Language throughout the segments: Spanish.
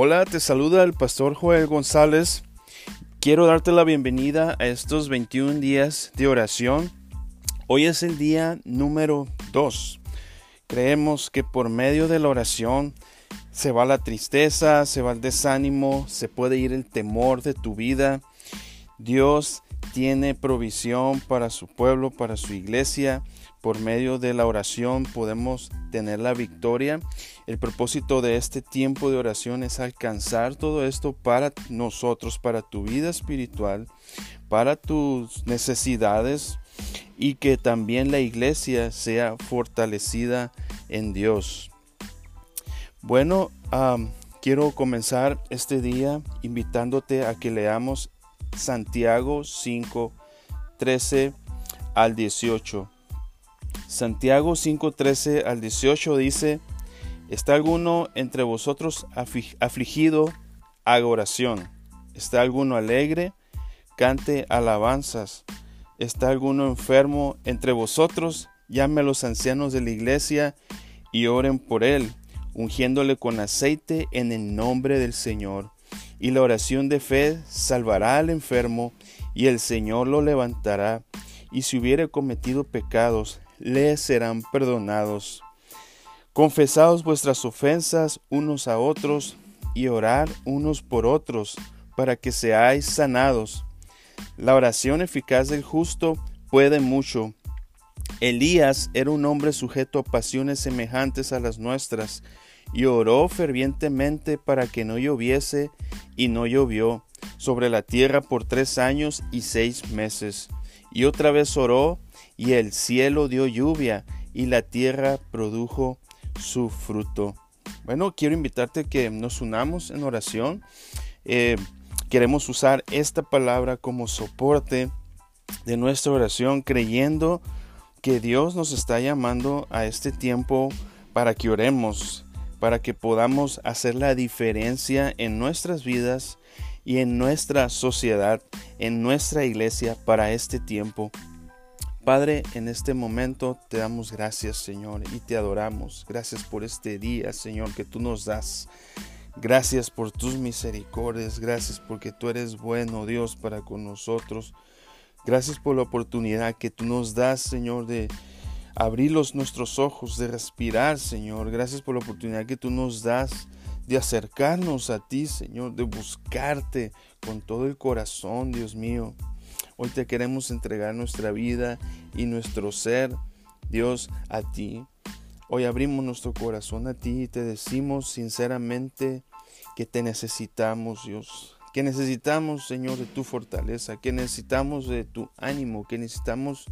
Hola, te saluda el pastor Joel González. Quiero darte la bienvenida a estos 21 días de oración. Hoy es el día número 2. Creemos que por medio de la oración se va la tristeza, se va el desánimo, se puede ir el temor de tu vida. Dios tiene provisión para su pueblo, para su iglesia. Por medio de la oración podemos tener la victoria. El propósito de este tiempo de oración es alcanzar todo esto para nosotros, para tu vida espiritual, para tus necesidades y que también la iglesia sea fortalecida en Dios. Bueno, quiero comenzar este día invitándote a que leamos Santiago 5, 13 al 18. Santiago 5, 13 al 18 dice, ¿está alguno entre vosotros afligido? Haga oración. ¿Está alguno alegre? Cante alabanzas. ¿Está alguno enfermo entre vosotros? Llame a los ancianos de la iglesia y oren por él, ungiéndole con aceite en el nombre del Señor y la oración de fe salvará al enfermo, y el Señor lo levantará, y si hubiere cometido pecados, le serán perdonados. Confesaos vuestras ofensas unos a otros, y orad unos por otros, para que seáis sanados. La oración eficaz del justo puede mucho. Elías era un hombre sujeto a pasiones semejantes a las nuestras, y oró fervientemente para que no lloviese, y no llovió sobre la tierra por tres años y seis meses. Y otra vez oró, y el cielo dio lluvia, y la tierra produjo su fruto. Bueno, quiero invitarte a que nos unamos en oración. Eh, queremos usar esta palabra como soporte de nuestra oración, creyendo que Dios nos está llamando a este tiempo para que oremos para que podamos hacer la diferencia en nuestras vidas y en nuestra sociedad, en nuestra iglesia para este tiempo. Padre, en este momento te damos gracias, Señor, y te adoramos. Gracias por este día, Señor, que tú nos das. Gracias por tus misericordias. Gracias porque tú eres bueno, Dios, para con nosotros. Gracias por la oportunidad que tú nos das, Señor, de abrir nuestros ojos, de respirar, Señor. Gracias por la oportunidad que tú nos das de acercarnos a ti, Señor, de buscarte con todo el corazón, Dios mío. Hoy te queremos entregar nuestra vida y nuestro ser, Dios, a ti. Hoy abrimos nuestro corazón a ti y te decimos sinceramente que te necesitamos, Dios. Que necesitamos, Señor, de tu fortaleza, que necesitamos de tu ánimo, que necesitamos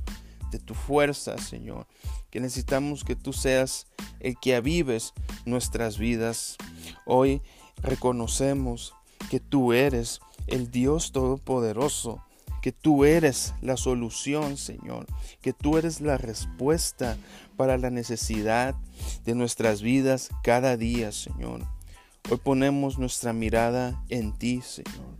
de tu fuerza, Señor. Que necesitamos que tú seas el que avives nuestras vidas. Hoy reconocemos que tú eres el Dios Todopoderoso, que tú eres la solución, Señor, que tú eres la respuesta para la necesidad de nuestras vidas cada día, Señor. Hoy ponemos nuestra mirada en ti, Señor.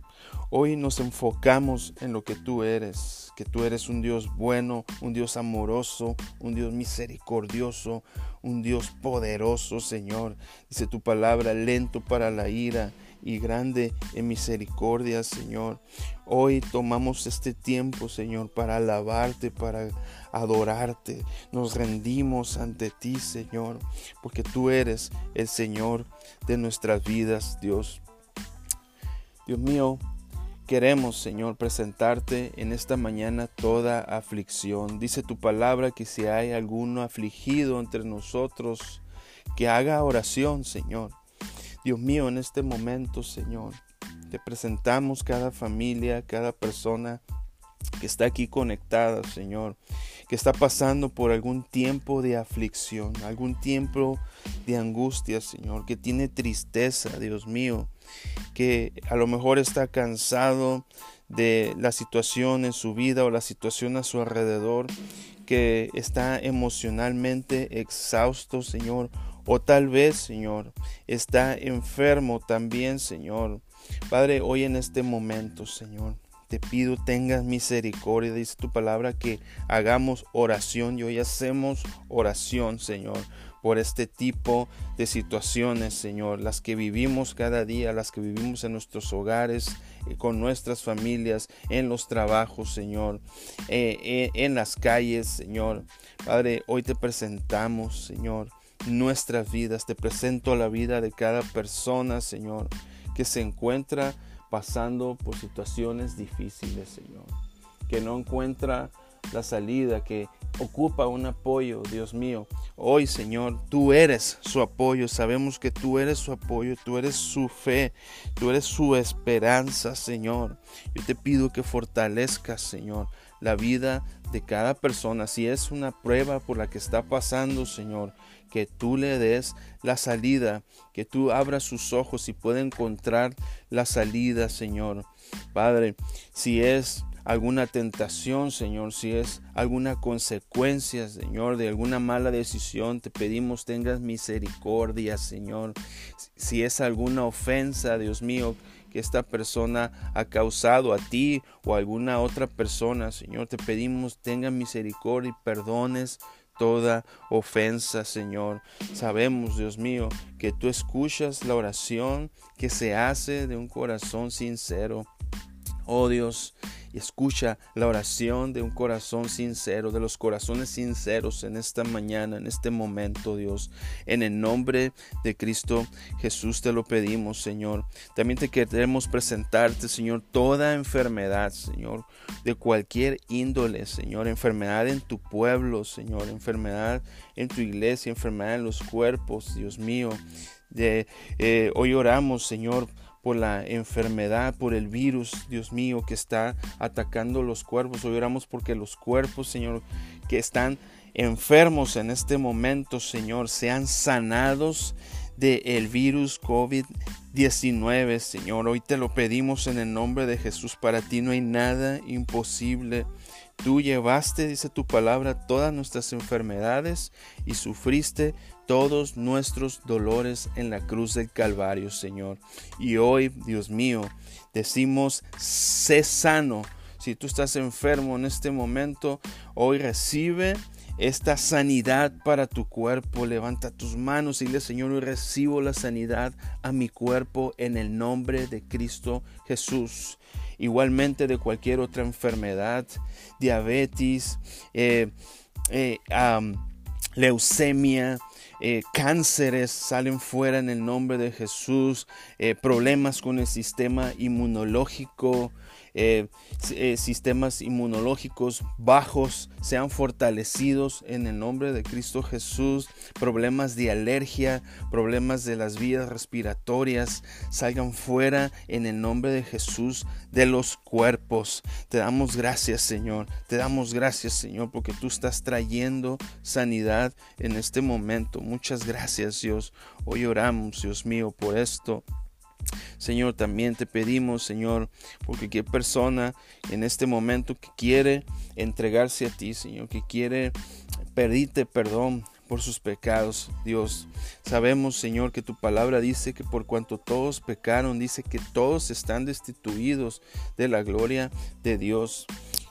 Hoy nos enfocamos en lo que tú eres, que tú eres un Dios bueno, un Dios amoroso, un Dios misericordioso, un Dios poderoso, Señor. Dice tu palabra, lento para la ira y grande en misericordia, Señor. Hoy tomamos este tiempo, Señor, para alabarte, para adorarte. Nos rendimos ante ti, Señor, porque tú eres el Señor de nuestras vidas, Dios. Dios mío, Queremos, Señor, presentarte en esta mañana toda aflicción. Dice tu palabra que si hay alguno afligido entre nosotros, que haga oración, Señor. Dios mío, en este momento, Señor, te presentamos cada familia, cada persona que está aquí conectada, Señor, que está pasando por algún tiempo de aflicción, algún tiempo de angustia, Señor, que tiene tristeza, Dios mío que a lo mejor está cansado de la situación en su vida o la situación a su alrededor, que está emocionalmente exhausto, Señor, o tal vez, Señor, está enfermo también, Señor. Padre, hoy en este momento, Señor, te pido tengas misericordia. Dice tu palabra que hagamos oración y hoy hacemos oración, Señor, por este tipo de situaciones, Señor, las que vivimos cada día, las que vivimos en nuestros hogares, eh, con nuestras familias, en los trabajos, Señor, eh, eh, en las calles, Señor. Padre, hoy te presentamos, Señor, nuestras vidas. Te presento la vida de cada persona, Señor, que se encuentra pasando por situaciones difíciles, Señor. Que no encuentra la salida, que ocupa un apoyo, Dios mío. Hoy, Señor, tú eres su apoyo. Sabemos que tú eres su apoyo, tú eres su fe, tú eres su esperanza, Señor. Yo te pido que fortalezcas, Señor, la vida de cada persona. Si es una prueba por la que está pasando, Señor, que tú le des la salida, que tú abras sus ojos y pueda encontrar la salida, Señor. Padre, si es alguna tentación, Señor, si es alguna consecuencia, Señor, de alguna mala decisión, te pedimos tengas misericordia, Señor. Si es alguna ofensa, Dios mío, que esta persona ha causado a ti o a alguna otra persona, Señor, te pedimos tengas misericordia y perdones toda ofensa, Señor. Sabemos, Dios mío, que tú escuchas la oración que se hace de un corazón sincero. Oh Dios, escucha la oración de un corazón sincero, de los corazones sinceros en esta mañana, en este momento, Dios. En el nombre de Cristo Jesús te lo pedimos, Señor. También te queremos presentarte, Señor, toda enfermedad, Señor, de cualquier índole, Señor. Enfermedad en tu pueblo, Señor. Enfermedad en tu iglesia, enfermedad en los cuerpos, Dios mío. De, eh, hoy oramos, Señor por la enfermedad, por el virus, Dios mío, que está atacando los cuerpos. Hoy oramos porque los cuerpos, Señor, que están enfermos en este momento, Señor, sean sanados del el virus COVID-19, Señor. Hoy te lo pedimos en el nombre de Jesús. Para ti no hay nada imposible. Tú llevaste, dice tu palabra, todas nuestras enfermedades y sufriste todos nuestros dolores en la cruz del Calvario, Señor. Y hoy, Dios mío, decimos, sé sano. Si tú estás enfermo en este momento, hoy recibe esta sanidad para tu cuerpo. Levanta tus manos y dile, Señor, hoy recibo la sanidad a mi cuerpo en el nombre de Cristo Jesús. Igualmente de cualquier otra enfermedad, diabetes, eh, eh, leucemia, eh, cánceres salen fuera en el nombre de Jesús, eh, problemas con el sistema inmunológico, eh, eh, sistemas inmunológicos bajos sean fortalecidos en el nombre de Cristo Jesús, problemas de alergia, problemas de las vías respiratorias salgan fuera en el nombre de Jesús de los cuerpos. Te damos gracias Señor, te damos gracias Señor porque tú estás trayendo sanidad en este momento. Muchas gracias Dios. Hoy oramos Dios mío por esto. Señor, también te pedimos, Señor, porque cualquier persona en este momento que quiere entregarse a ti, Señor, que quiere pedirte perdón por sus pecados, Dios. Sabemos, Señor, que tu palabra dice que por cuanto todos pecaron, dice que todos están destituidos de la gloria de Dios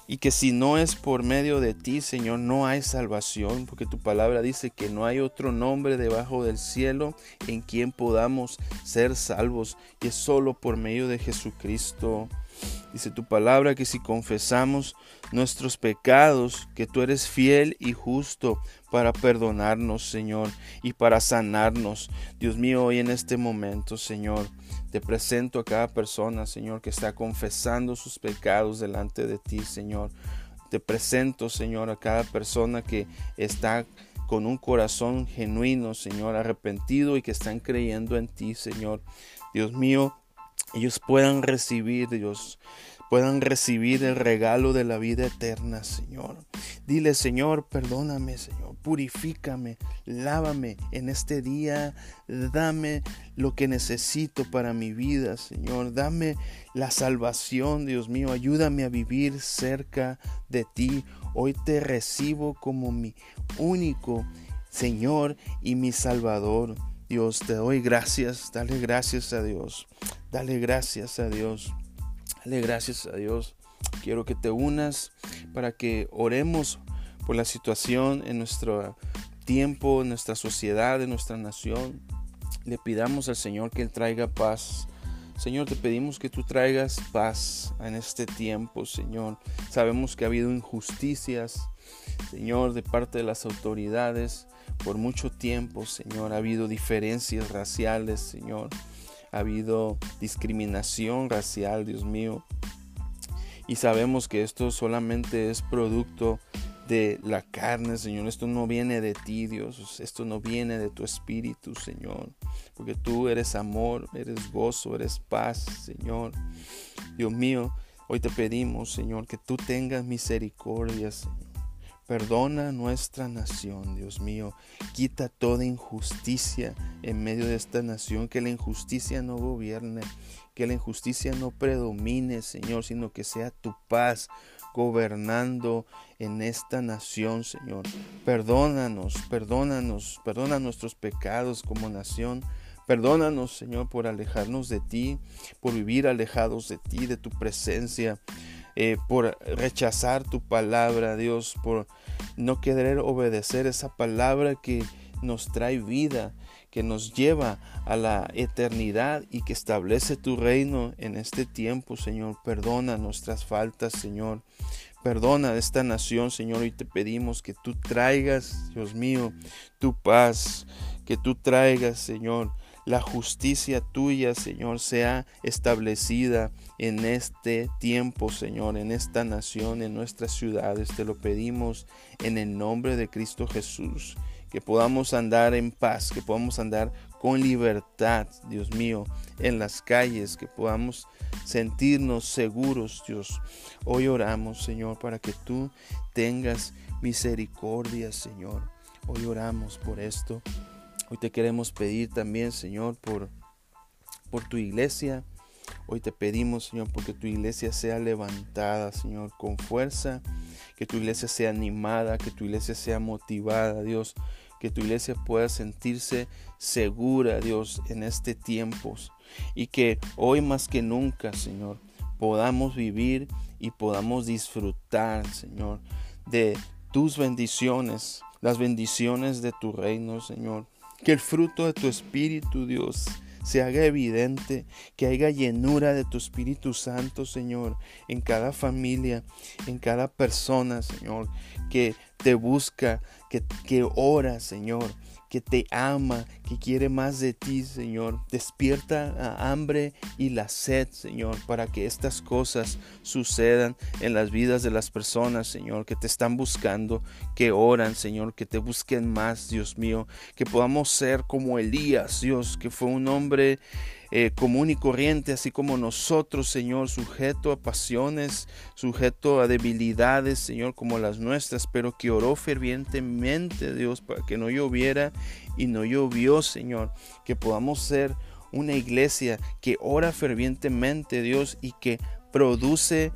y que si no es por medio de ti, Señor, no hay salvación, porque tu palabra dice que no hay otro nombre debajo del cielo en quien podamos ser salvos, y es solo por medio de Jesucristo. Dice tu palabra que si confesamos nuestros pecados, que tú eres fiel y justo para perdonarnos, Señor, y para sanarnos. Dios mío, hoy en este momento, Señor, te presento a cada persona, Señor, que está confesando sus pecados delante de ti, Señor. Te presento, Señor, a cada persona que está con un corazón genuino, Señor, arrepentido y que están creyendo en ti, Señor. Dios mío, ellos puedan recibir, Dios, puedan recibir el regalo de la vida eterna, Señor. Dile, Señor, perdóname, Señor, purifícame, lávame en este día, dame lo que necesito para mi vida, Señor, dame la salvación, Dios mío, ayúdame a vivir cerca de ti. Hoy te recibo como mi único Señor y mi Salvador. Dios, te doy gracias, dale gracias a Dios, dale gracias a Dios. Dale gracias a Dios. Quiero que te unas para que oremos por la situación en nuestra tiempo, en nuestra sociedad, en nuestra nación. Le pidamos al Señor que Él traiga paz. Señor, te pedimos que tú traigas paz en este tiempo, Señor. Sabemos que ha habido injusticias, Señor, de parte de las autoridades. Por mucho tiempo, Señor, ha habido diferencias raciales, Señor. Ha habido discriminación racial, Dios mío. Y sabemos que esto solamente es producto de la carne, Señor. Esto no viene de ti, Dios. Esto no viene de tu espíritu, Señor. Porque tú eres amor, eres gozo, eres paz, Señor. Dios mío, hoy te pedimos, Señor, que tú tengas misericordia, Señor. Perdona nuestra nación, Dios mío. Quita toda injusticia en medio de esta nación. Que la injusticia no gobierne. Que la injusticia no predomine, Señor, sino que sea tu paz gobernando en esta nación, Señor. Perdónanos, perdónanos, perdona nuestros pecados como nación. Perdónanos, Señor, por alejarnos de ti, por vivir alejados de ti, de tu presencia. Eh, por rechazar tu palabra, Dios, por no querer obedecer esa palabra que nos trae vida, que nos lleva a la eternidad y que establece tu reino en este tiempo, Señor. Perdona nuestras faltas, Señor. Perdona esta nación, Señor, y te pedimos que tú traigas, Dios mío, tu paz, que tú traigas, Señor, la justicia tuya, Señor, sea establecida en este tiempo, Señor, en esta nación, en nuestras ciudades. Te lo pedimos en el nombre de Cristo Jesús. Que podamos andar en paz, que podamos andar con libertad, Dios mío, en las calles, que podamos sentirnos seguros, Dios. Hoy oramos, Señor, para que tú tengas misericordia, Señor. Hoy oramos por esto Hoy te queremos pedir también, Señor, por, por tu iglesia. Hoy te pedimos, Señor, porque tu iglesia sea levantada, Señor, con fuerza, que tu iglesia sea animada, que tu iglesia sea motivada, Dios, que tu iglesia pueda sentirse segura, Dios, en este tiempo. Y que hoy más que nunca, Señor, podamos vivir y podamos disfrutar, Señor, de tus bendiciones, las bendiciones de tu reino, Señor. Que el fruto de tu Espíritu, Dios, se haga evidente, que haya llenura de tu Espíritu Santo, Señor, en cada familia, en cada persona, Señor, que te busca, que, que ora, Señor, que te ama, que quiere más de ti, Señor. Despierta la hambre y la sed, Señor, para que estas cosas sucedan en las vidas de las personas, Señor, que te están buscando, que oran, Señor, que te busquen más, Dios mío, que podamos ser como Elías, Dios, que fue un hombre eh, común y corriente, así como nosotros, Señor, sujeto a pasiones, sujeto a debilidades, Señor, como las nuestras, pero que oró fervientemente, Dios, para que no lloviera y no llovió, Señor, que podamos ser una iglesia que ora fervientemente, Dios, y que produce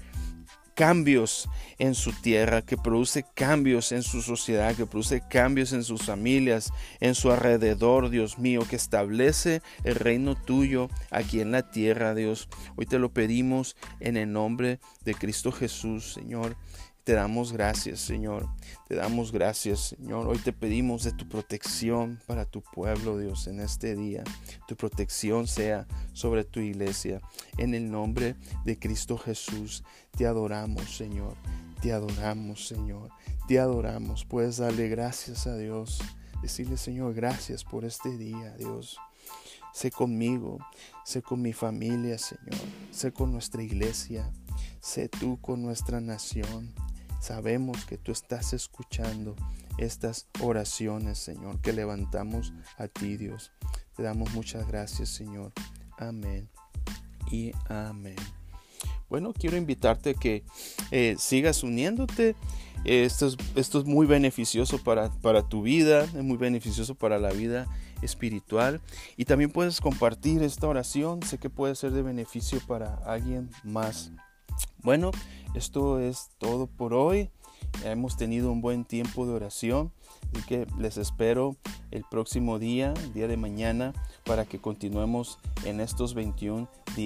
cambios en su tierra, que produce cambios en su sociedad, que produce cambios en sus familias, en su alrededor, Dios mío, que establece el reino tuyo aquí en la tierra, Dios. Hoy te lo pedimos en el nombre de Cristo Jesús, Señor. Te damos gracias, Señor. Te damos gracias, Señor. Hoy te pedimos de tu protección para tu pueblo, Dios, en este día. Tu protección sea sobre tu iglesia. En el nombre de Cristo Jesús, te adoramos, Señor. Te adoramos, Señor. Te adoramos. Puedes darle gracias a Dios. Decirle, Señor, gracias por este día, Dios. Sé conmigo, sé con mi familia, Señor. Sé con nuestra iglesia. Sé tú con nuestra nación. Sabemos que tú estás escuchando estas oraciones, Señor, que levantamos a ti, Dios. Te damos muchas gracias, Señor. Amén y amén. Bueno, quiero invitarte a que eh, sigas uniéndote. Esto es, esto es muy beneficioso para, para tu vida, es muy beneficioso para la vida espiritual. Y también puedes compartir esta oración. Sé que puede ser de beneficio para alguien más. Bueno, esto es todo por hoy. Hemos tenido un buen tiempo de oración. Así que les espero el próximo día, día de mañana, para que continuemos en estos 21 días.